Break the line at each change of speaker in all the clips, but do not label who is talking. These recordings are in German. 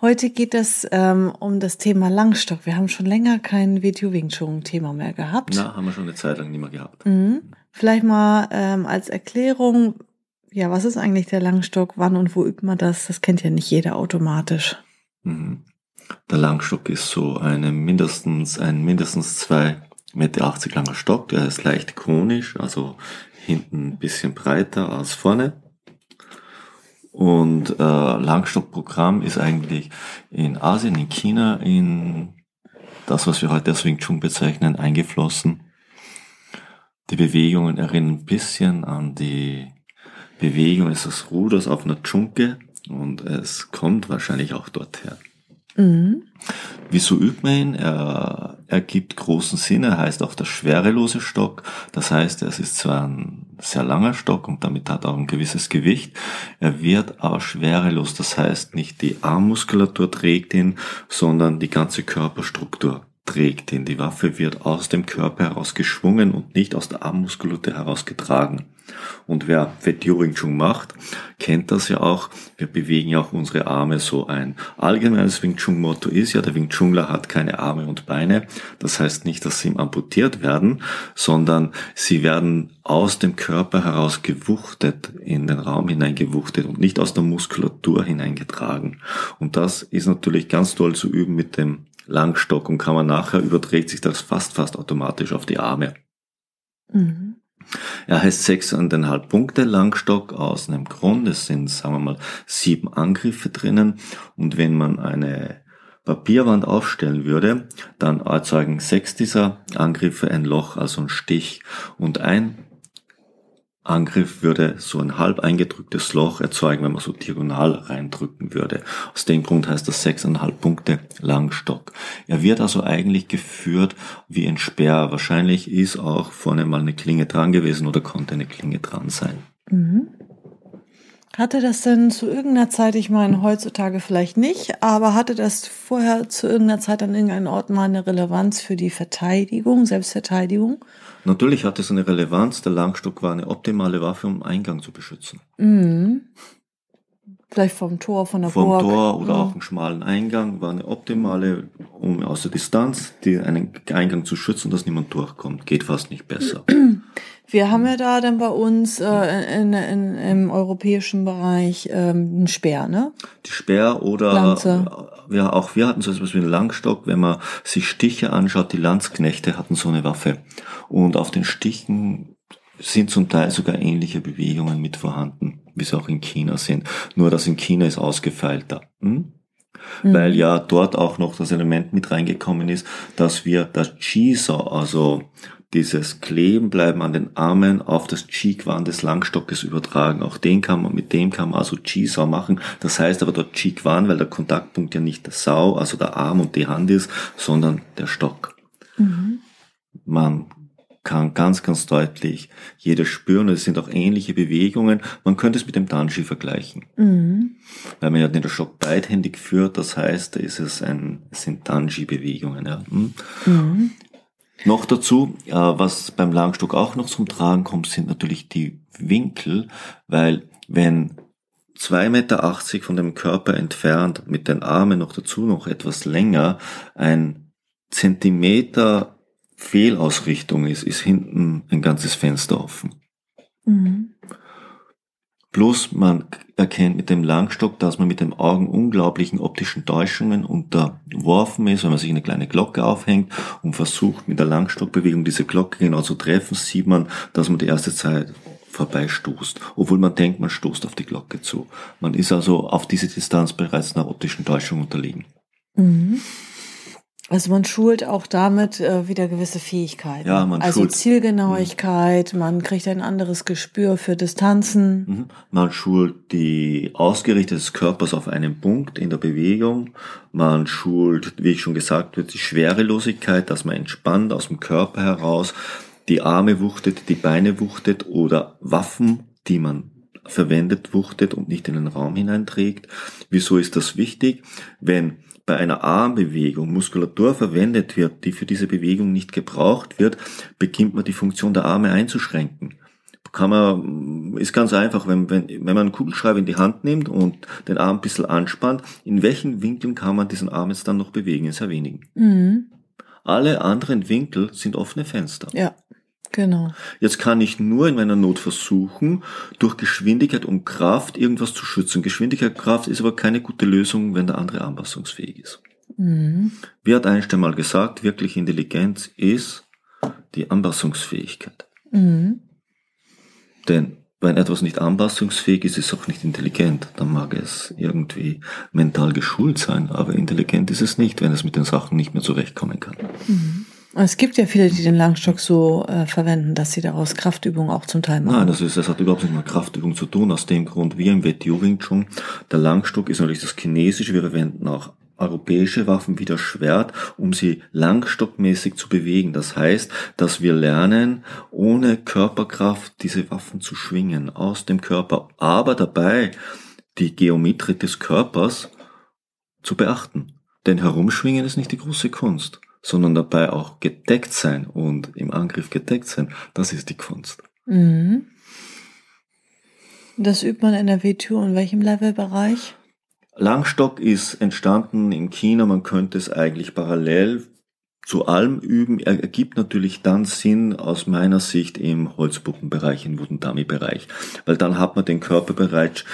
Heute geht es ähm, um das Thema Langstock. Wir haben schon länger kein Video Wing Chun Thema mehr gehabt.
Na, haben wir schon eine Zeit lang nicht mehr gehabt.
Mhm. Vielleicht mal ähm, als Erklärung, ja, was ist eigentlich der Langstock? Wann und wo übt man das? Das kennt ja nicht jeder automatisch.
Mhm. Der Langstock ist so eine mindestens ein mindestens zwei Meter 80 langer Stock. Der ist leicht konisch, also hinten ein bisschen breiter als vorne und äh, Langstockprogramm ist eigentlich in Asien, in China, in das, was wir heute als Wing Chun bezeichnen, eingeflossen. Die Bewegungen erinnern ein bisschen an die Bewegung des Ruders auf einer Chunke und es kommt wahrscheinlich auch dorthin. Mhm. Wieso übt man ihn? Er, er gibt großen Sinn, er heißt auch der schwerelose Stock. Das heißt, es ist zwar ein sehr langer Stock und damit hat er auch ein gewisses Gewicht. Er wird aber schwerelos, das heißt nicht die Armmuskulatur trägt ihn, sondern die ganze Körperstruktur trägt ihn. Die Waffe wird aus dem Körper heraus geschwungen und nicht aus der Armmuskulatur heraus getragen. Und wer Fetio Wing Chun macht, kennt das ja auch. Wir bewegen ja auch unsere Arme so ein. Allgemeines Wing Chun Motto ist ja, der Wing Chunler hat keine Arme und Beine. Das heißt nicht, dass sie ihm amputiert werden, sondern sie werden aus dem Körper heraus gewuchtet, in den Raum hineingewuchtet und nicht aus der Muskulatur hineingetragen. Und das ist natürlich ganz toll zu üben mit dem Langstock und kann man nachher überträgt sich das fast fast automatisch auf die Arme. Mhm. Er heißt sechseinhalb Punkte Langstock aus einem Grund. Es sind, sagen wir mal, sieben Angriffe drinnen. Und wenn man eine Papierwand aufstellen würde, dann erzeugen sechs dieser Angriffe ein Loch, also ein Stich. Und ein Angriff würde so ein halb eingedrücktes Loch erzeugen, wenn man so diagonal reindrücken würde. Aus dem Grund heißt das 6,5 Punkte Langstock. Er wird also eigentlich geführt wie ein Speer. Wahrscheinlich ist auch vorne mal eine Klinge dran gewesen oder konnte eine Klinge dran sein. Mhm.
Hatte das denn zu irgendeiner Zeit, ich meine heutzutage vielleicht nicht, aber hatte das vorher zu irgendeiner Zeit an irgendeinem Ort mal eine Relevanz für die Verteidigung, Selbstverteidigung?
Natürlich hat es eine Relevanz. Der Langstock war eine optimale Waffe, um Eingang zu beschützen. Mhm.
Vielleicht vom Tor, von der
vom
Burg.
Vom Tor oder ja. auch einen schmalen Eingang war eine optimale, um aus der Distanz die, einen Eingang zu schützen, dass niemand durchkommt. Geht fast nicht besser.
Wir haben ja da dann bei uns äh, in, in, im europäischen Bereich ähm, einen Speer, ne?
Die Speer oder Lanze. ja, auch wir hatten so etwas wie einen Langstock. Wenn man sich Stiche anschaut, die Landsknechte hatten so eine Waffe. Und auf den Stichen sind zum Teil sogar ähnliche Bewegungen mit vorhanden, wie sie auch in China sind. Nur dass in China ist ausgefeilter. Hm? Mhm. Weil ja dort auch noch das Element mit reingekommen ist, dass wir das Jiso, also dieses Klebenbleiben an den Armen auf das Cheek-Wand des Langstockes übertragen. Auch den kann man, mit dem kann man also Chi-Sau machen. Das heißt aber dort Cheek-Wand, weil der Kontaktpunkt ja nicht der Sau, also der Arm und die Hand ist, sondern der Stock. Mhm. Man kann ganz, ganz deutlich jeder spüren. Es sind auch ähnliche Bewegungen. Man könnte es mit dem Danji vergleichen. Mhm. Weil man ja den Stock beidhändig führt, das heißt, da ist es ein, es sind Danji-Bewegungen. Ja. Hm? Mhm. Noch dazu, äh, was beim Langstock auch noch zum Tragen kommt, sind natürlich die Winkel, weil wenn 2,80 Meter von dem Körper entfernt, mit den Armen noch dazu noch etwas länger, ein Zentimeter Fehlausrichtung ist, ist hinten ein ganzes Fenster offen. Mhm. Plus man erkennt mit dem Langstock, dass man mit den Augen unglaublichen optischen Täuschungen unterworfen ist. Wenn man sich eine kleine Glocke aufhängt und versucht mit der Langstockbewegung diese Glocke genau zu treffen, sieht man, dass man die erste Zeit vorbeistoßt, obwohl man denkt, man stoßt auf die Glocke zu. Man ist also auf diese Distanz bereits einer optischen Täuschung unterlegen. Mhm.
Also man schult auch damit äh, wieder gewisse Fähigkeiten.
Ja, man
also
schult-
Zielgenauigkeit, man kriegt ein anderes Gespür für Distanzen.
Mhm. Man schult die Ausgerichtung des Körpers auf einen Punkt in der Bewegung. Man schult, wie ich schon gesagt habe, die Schwerelosigkeit, dass man entspannt aus dem Körper heraus die Arme wuchtet, die Beine wuchtet oder Waffen, die man verwendet, wuchtet und nicht in den Raum hineinträgt. Wieso ist das wichtig? Wenn bei einer Armbewegung Muskulatur verwendet wird, die für diese Bewegung nicht gebraucht wird, beginnt man die Funktion der Arme einzuschränken kann man, ist ganz einfach, wenn, wenn, wenn man einen Kugelschreiber in die Hand nimmt und den Arm ein bisschen anspannt, in welchen Winkeln kann man diesen Arm jetzt dann noch bewegen? In sehr wenigen.
Mhm.
Alle anderen Winkel sind offene Fenster.
Ja, genau.
Jetzt kann ich nur in meiner Not versuchen, durch Geschwindigkeit und Kraft irgendwas zu schützen. Geschwindigkeit und Kraft ist aber keine gute Lösung, wenn der andere anpassungsfähig ist.
Mhm.
Wie hat Einstein mal gesagt, wirklich Intelligenz ist die Anpassungsfähigkeit.
Mhm.
Denn wenn etwas nicht anpassungsfähig ist, ist es auch nicht intelligent. Dann mag es irgendwie mental geschult sein, aber intelligent ist es nicht, wenn es mit den Sachen nicht mehr zurechtkommen kann.
Es gibt ja viele, die den Langstock so äh, verwenden, dass sie daraus Kraftübungen auch zum Teil machen.
Nein, das, ist, das hat überhaupt nicht mit Kraftübung zu tun. Aus dem Grund, wie im WTO Wing Chun, der Langstock ist natürlich das Chinesische. Wir verwenden auch europäische Waffen wie das Schwert, um sie langstockmäßig zu bewegen. Das heißt, dass wir lernen, ohne Körperkraft diese Waffen zu schwingen aus dem Körper, aber dabei die Geometrie des Körpers zu beachten. Denn herumschwingen ist nicht die große Kunst, sondern dabei auch gedeckt sein und im Angriff gedeckt sein, das ist die Kunst.
Mhm. Das übt man in der WTO in welchem Levelbereich?
Langstock ist entstanden in China, man könnte es eigentlich parallel zu allem üben. Er ergibt natürlich dann Sinn aus meiner Sicht im Holzpuppenbereich, im Wudendami-Bereich, weil dann hat man den Körper bereits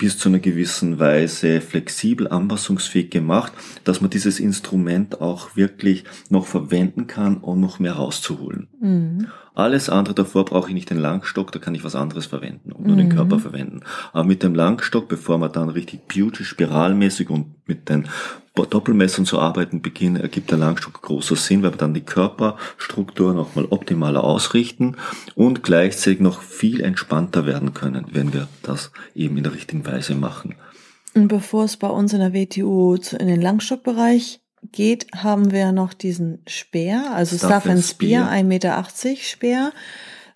bis zu einer gewissen Weise flexibel, anpassungsfähig gemacht, dass man dieses Instrument auch wirklich noch verwenden kann, um noch mehr rauszuholen.
Mhm.
Alles andere davor brauche ich nicht den Langstock, da kann ich was anderes verwenden und nur den Körper verwenden. Aber mit dem Langstock, bevor man dann richtig beauty spiralmäßig und mit den Doppelmessern zu arbeiten beginnen, ergibt der Langstock großer Sinn, weil wir dann die Körperstruktur nochmal optimaler ausrichten und gleichzeitig noch viel entspannter werden können, wenn wir das eben in der richtigen Weise machen.
Und bevor es bei uns in der WTO zu, in den Langstockbereich geht, haben wir noch diesen Speer, also
Staff
Staff
and
Spear. 1,80 Meter Speer.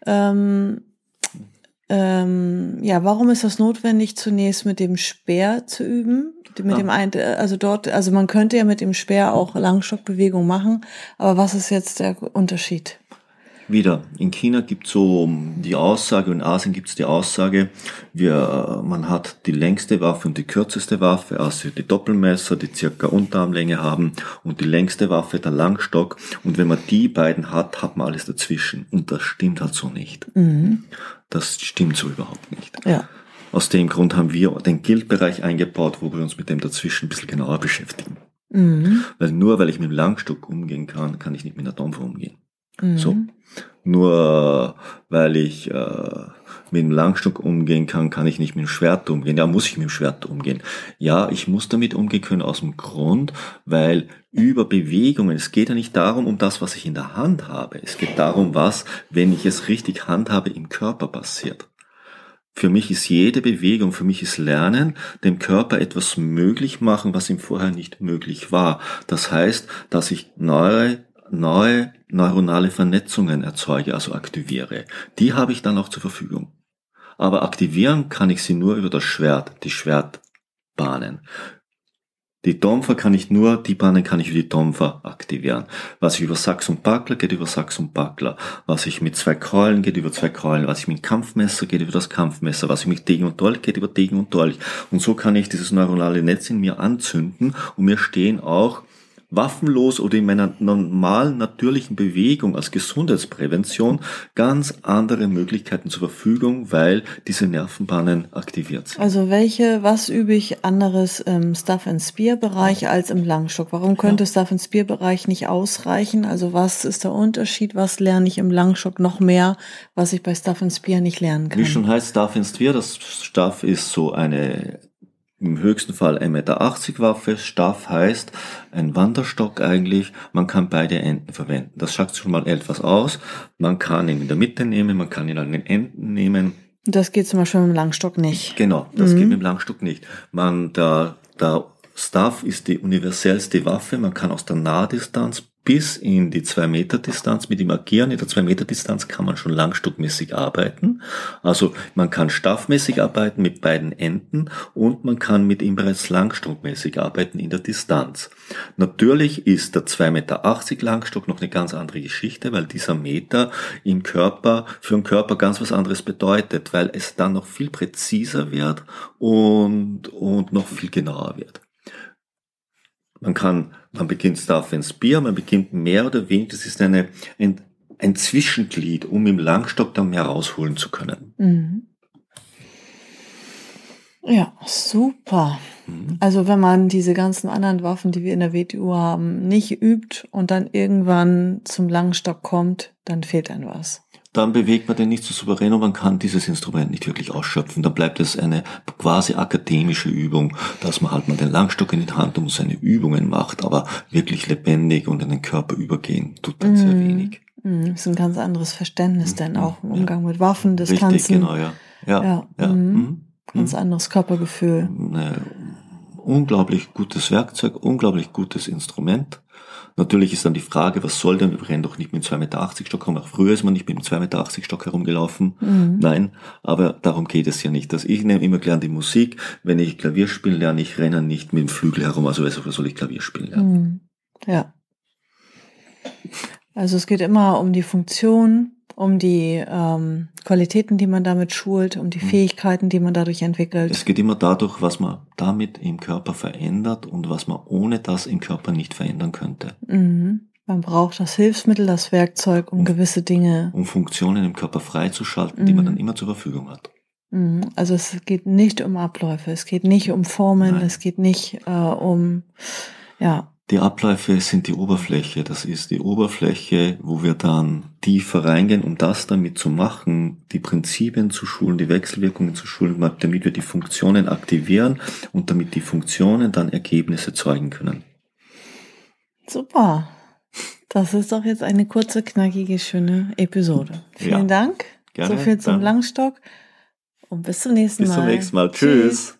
Ähm, ähm, ja, warum ist das notwendig, zunächst mit dem Speer zu üben? Mit
Ah.
dem ein, also dort, also man könnte ja mit dem Speer auch Langstockbewegung machen, aber was ist jetzt der Unterschied?
Wieder, in China gibt so die Aussage, in Asien gibt es die Aussage, wir, man hat die längste Waffe und die kürzeste Waffe, also die Doppelmesser, die circa Unterarmlänge haben und die längste Waffe, der Langstock. Und wenn man die beiden hat, hat man alles dazwischen. Und das stimmt halt so nicht.
Mhm.
Das stimmt so überhaupt nicht.
Ja.
Aus dem Grund haben wir den Guild-Bereich eingebaut, wo wir uns mit dem dazwischen ein bisschen genauer beschäftigen.
Mhm.
Weil nur weil ich mit dem Langstock umgehen kann, kann ich nicht mit einer Dampfer umgehen.
Mhm.
So. Nur weil ich äh, mit dem Langstock umgehen kann, kann ich nicht mit dem Schwert umgehen. Ja, muss ich mit dem Schwert umgehen. Ja, ich muss damit umgehen können aus dem Grund, weil über Bewegungen, es geht ja nicht darum, um das, was ich in der Hand habe. Es geht darum, was, wenn ich es richtig handhabe, im Körper passiert. Für mich ist jede Bewegung, für mich ist Lernen, dem Körper etwas möglich machen, was ihm vorher nicht möglich war. Das heißt, dass ich neue, neue neuronale Vernetzungen erzeuge, also aktiviere. Die habe ich dann auch zur Verfügung. Aber aktivieren kann ich sie nur über das Schwert, die Schwertbahnen. Die Dämpfer kann ich nur, die Bahnen kann ich über die Dämpfer aktivieren. Was ich über Sachs und Buckler geht über Sachs und Buckler. Was ich mit zwei Keulen geht über zwei Keulen. Was ich mit Kampfmesser geht über das Kampfmesser. Was ich mit Degen und Dolch geht über Degen und Dolch. Und so kann ich dieses neuronale Netz in mir anzünden und mir stehen auch waffenlos oder in meiner normalen, natürlichen Bewegung als Gesundheitsprävention ganz andere Möglichkeiten zur Verfügung, weil diese Nervenbahnen aktiviert sind.
Also welche, was übe ich anderes im Stuff and Spear Bereich als im Langstock? Warum könnte Stuff and Spear Bereich nicht ausreichen? Also was ist der Unterschied? Was lerne ich im Langstock noch mehr, was ich bei Stuff and Spear nicht lernen kann?
Wie schon heißt Staff in Sphere, das Staff ist so eine im höchsten Fall 1,80 Meter Waffe. Staff heißt ein Wanderstock eigentlich. Man kann beide Enden verwenden. Das schaut schon mal etwas aus. Man kann ihn in der Mitte nehmen, man kann ihn an den Enden nehmen.
Das geht zum Beispiel mit dem Langstock nicht.
Genau, das mhm. geht mit dem Langstock nicht. Man, der, der Staff ist die universellste Waffe. Man kann aus der Nahdistanz bis in die 2 Meter Distanz mit ihm agieren. In der 2 Meter Distanz kann man schon langstockmäßig arbeiten. Also man kann staffmäßig arbeiten mit beiden Enden und man kann mit ihm bereits langstockmäßig arbeiten in der Distanz. Natürlich ist der 2,80 Meter Langstock noch eine ganz andere Geschichte, weil dieser Meter im Körper für den Körper ganz was anderes bedeutet, weil es dann noch viel präziser wird und, und noch viel genauer wird. Man kann, man beginnt Staff and Spear, man beginnt mehr oder weniger, das ist eine, ein, ein Zwischenglied, um im Langstock dann mehr rausholen zu können.
Mhm. Ja, super. Mhm. Also wenn man diese ganzen anderen Waffen, die wir in der WTU haben, nicht übt und dann irgendwann zum Langstock kommt, dann fehlt einem was
dann bewegt man den nicht so souverän und man kann dieses Instrument nicht wirklich ausschöpfen. Dann bleibt es eine quasi akademische Übung, dass man halt mal den Langstock in die Hand und seine Übungen macht, aber wirklich lebendig und in den Körper übergehen tut dann mm. sehr mhm. wenig.
Mm. Das ist ein ganz anderes Verständnis, mm. denn auch im Umgang ja. mit Waffen, das
Richtig, genau, ja. Ja, ja. ja.
Mhm. Ganz anderes Körpergefühl.
Ne, unglaublich gutes Werkzeug, unglaublich gutes Instrument. Natürlich ist dann die Frage, was soll denn, wir rennen doch nicht mit 2,80 Meter Stock herum. Auch früher ist man nicht mit dem 2,80 Meter Stock herumgelaufen. Mhm. Nein, aber darum geht es ja nicht. Dass ich nehme immer gern die Musik. Wenn ich Klavier spielen lerne, ich renne nicht mit dem Flügel herum. Also wieso soll ich Klavier spielen lernen? Mhm.
Ja. Also es geht immer um die Funktion um die ähm, Qualitäten, die man damit schult, um die mhm. Fähigkeiten, die man dadurch entwickelt.
Es geht immer dadurch, was man damit im Körper verändert und was man ohne das im Körper nicht verändern könnte.
Mhm. Man braucht das Hilfsmittel, das Werkzeug, um, um gewisse Dinge.
Um Funktionen im Körper freizuschalten, mhm. die man mhm. dann immer zur Verfügung hat.
Mhm. Also es geht nicht um Abläufe, es geht nicht um Formen, Nein. es geht nicht äh, um ja
die Abläufe sind die Oberfläche. Das ist die Oberfläche, wo wir dann tiefer reingehen, um das damit zu machen, die Prinzipien zu schulen, die Wechselwirkungen zu schulen, damit wir die Funktionen aktivieren und damit die Funktionen dann Ergebnisse zeugen können.
Super. Das ist doch jetzt eine kurze, knackige, schöne Episode. Vielen ja, Dank. Gerne, so viel zum dann. Langstock. Und bis zum nächsten Mal.
Bis zum nächsten Mal. Tschüss. Tschüss.